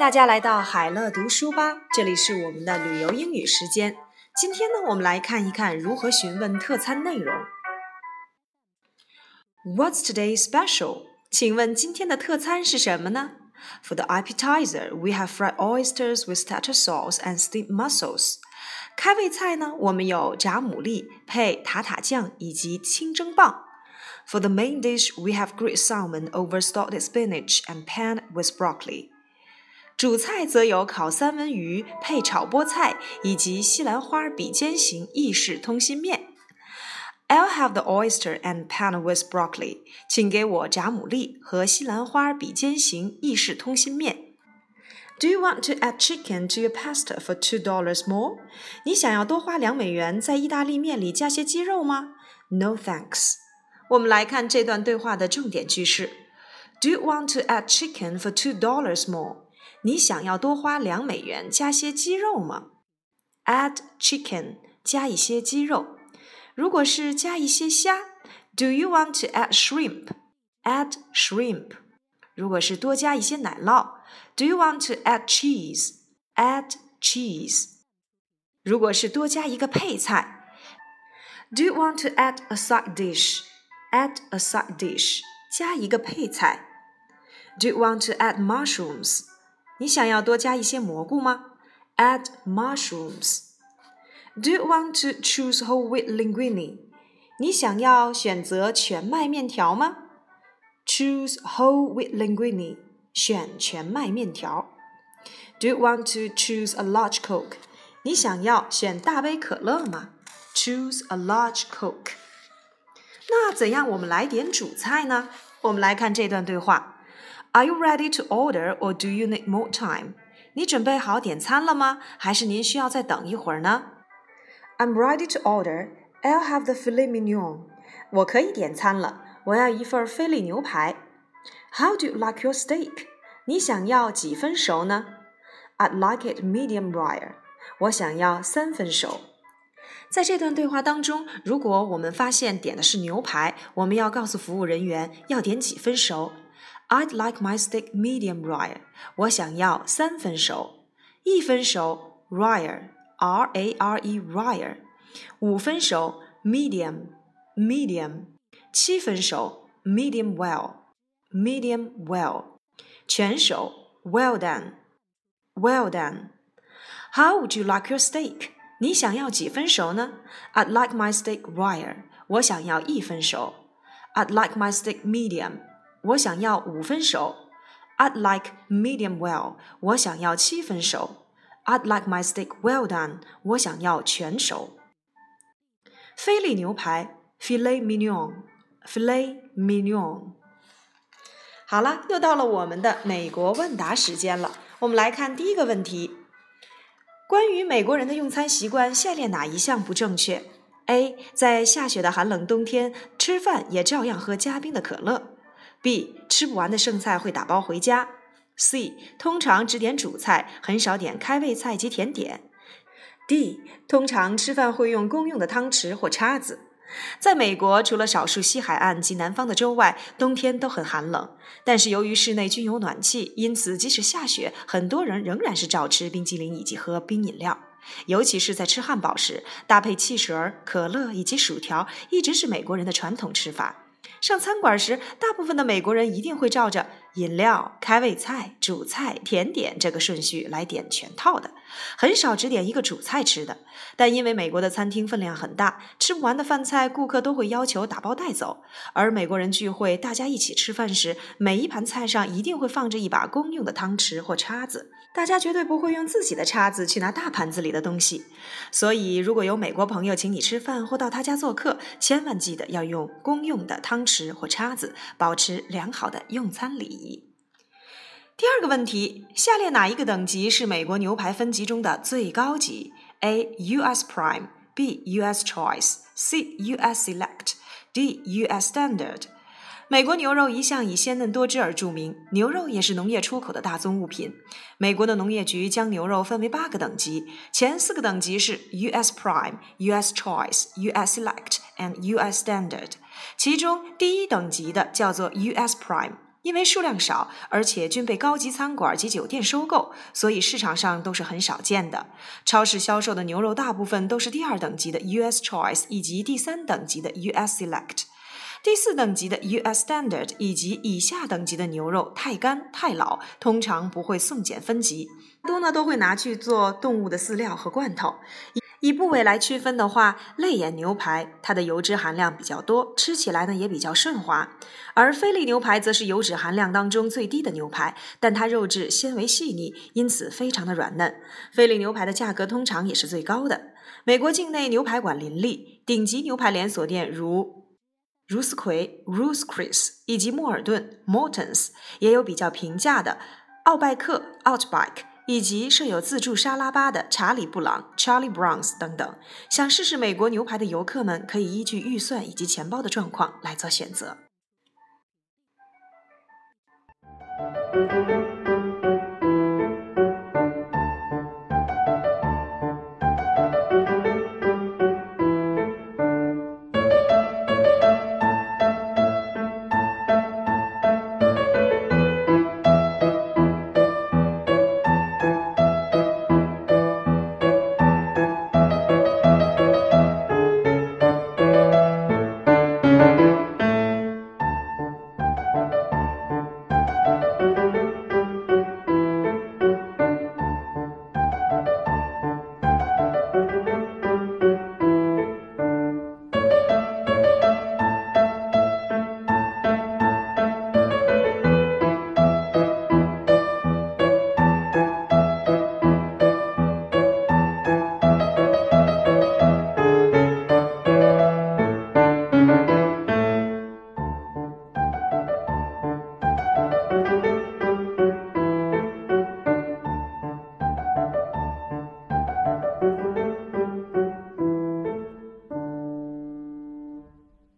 大家来到海乐读书吧，这里是我们的旅游英语时间。今天呢，我们来看一看如何询问特餐内容。What's today's special？请问今天的特餐是什么呢？For the appetizer, we have fried oysters with tartar sauce and steamed mussels. 开胃菜呢，我们有炸牡蛎配塔塔酱以及清蒸蚌。For the main dish, we have grilled salmon over salted spinach and pan with broccoli. 主菜则有烤三文鱼配炒菠菜以及西兰花比尖形意式通心面。I'll have the oyster and pan with broccoli。请给我炸牡蛎和西兰花比尖形意式通心面。Do you want to add chicken to your pasta for two dollars more？你想要多花两美元在意大利面里加些鸡肉吗？No thanks。我们来看这段对话的重点句式。Do you want to add chicken for two dollars more？ 你想要多花两美元加些鸡肉吗？Add chicken，加一些鸡肉。如果是加一些虾，Do you want to add shrimp？Add shrimp。如果是多加一些奶酪，Do you want to add cheese？Add cheese。如果是多加一个配菜，Do you want to add a side dish？Add a side dish，加一个配菜。Do you want to add mushrooms？ 你想要多加一些蘑菇吗？Add mushrooms. Do you want to choose whole wheat linguine? 你想要选择全麦面条吗？Choose whole wheat linguine. 选全麦面条。Do you want to choose a large Coke? 你想要选大杯可乐吗？Choose a large Coke. 那怎样我们来点主菜呢？我们来看这段对话。Are you ready to order, or do you need more time? 你准备好点餐了吗？还是您需要再等一会儿呢？I'm ready to order. I'll have the filet mignon. 我可以点餐了，我要一份菲力牛排。How do you like your steak? 你想要几分熟呢？I'd like it medium rare. 我想要三分熟。在这段对话当中，如果我们发现点的是牛排，我们要告诉服务人员要点几分熟。 I'd like my steak medium rare。我想要三分熟，一分熟 rare，r a r e rare，五分熟 medium medium，七分熟 medium well medium well，全熟 well done well done。How would you like your steak？你想要几分熟呢？I'd like my steak rare。我想要一分熟。I'd like my steak medium。 我想要五分熟。I'd like medium well。我想要七分熟。I'd like my steak well done。我想要全熟。菲力牛排 （filet mignon），filet mignon。好了，又到了我们的美国问答时间了。我们来看第一个问题：关于美国人的用餐习惯，下列哪一项不正确？A. 在下雪的寒冷冬天，吃饭也照样喝加冰的可乐。B 吃不完的剩菜会打包回家。C 通常只点主菜，很少点开胃菜及甜点。D 通常吃饭会用公用的汤匙或叉子。在美国，除了少数西海岸及南方的州外，冬天都很寒冷。但是由于室内均有暖气，因此即使下雪，很多人仍然是照吃冰激凌以及喝冰饮料。尤其是在吃汉堡时，搭配汽水、可乐以及薯条，一直是美国人的传统吃法。上餐馆时，大部分的美国人一定会照着饮料、开胃菜、主菜、甜点这个顺序来点全套的，很少只点一个主菜吃的。但因为美国的餐厅分量很大，吃不完的饭菜顾客都会要求打包带走。而美国人聚会，大家一起吃饭时，每一盘菜上一定会放着一把公用的汤匙或叉子。大家绝对不会用自己的叉子去拿大盘子里的东西，所以如果有美国朋友请你吃饭或到他家做客，千万记得要用公用的汤匙或叉子，保持良好的用餐礼仪。第二个问题：下列哪一个等级是美国牛排分级中的最高级？A. U.S. Prime，B. U.S. Choice，C. U.S. Select，D. U.S. Standard。美国牛肉一向以鲜嫩多汁而著名，牛肉也是农业出口的大宗物品。美国的农业局将牛肉分为八个等级，前四个等级是 U.S. Prime、U.S. Choice、U.S. Select and U.S. Standard。其中第一等级的叫做 U.S. Prime，因为数量少，而且均被高级餐馆及酒店收购，所以市场上都是很少见的。超市销售的牛肉大部分都是第二等级的 U.S. Choice 以及第三等级的 U.S. Select。第四等级的 U.S. Standard 以及以下等级的牛肉太干太老，通常不会送检分级，多呢都会拿去做动物的饲料和罐头。以部位来区分的话，肋眼牛排它的油脂含量比较多，吃起来呢也比较顺滑；而菲力牛排则是油脂含量当中最低的牛排，但它肉质纤维细腻，因此非常的软嫩。菲力牛排的价格通常也是最高的。美国境内牛排馆林立，顶级牛排连锁店如。如斯奎 （Ruth's Chris） 以及莫尔顿 （Morton's） 也有比较平价的奥拜克 （Outback） 以及设有自助沙拉吧的查理·布朗 （Charlie Brown's） 等等。想试试美国牛排的游客们可以依据预算以及钱包的状况来做选择。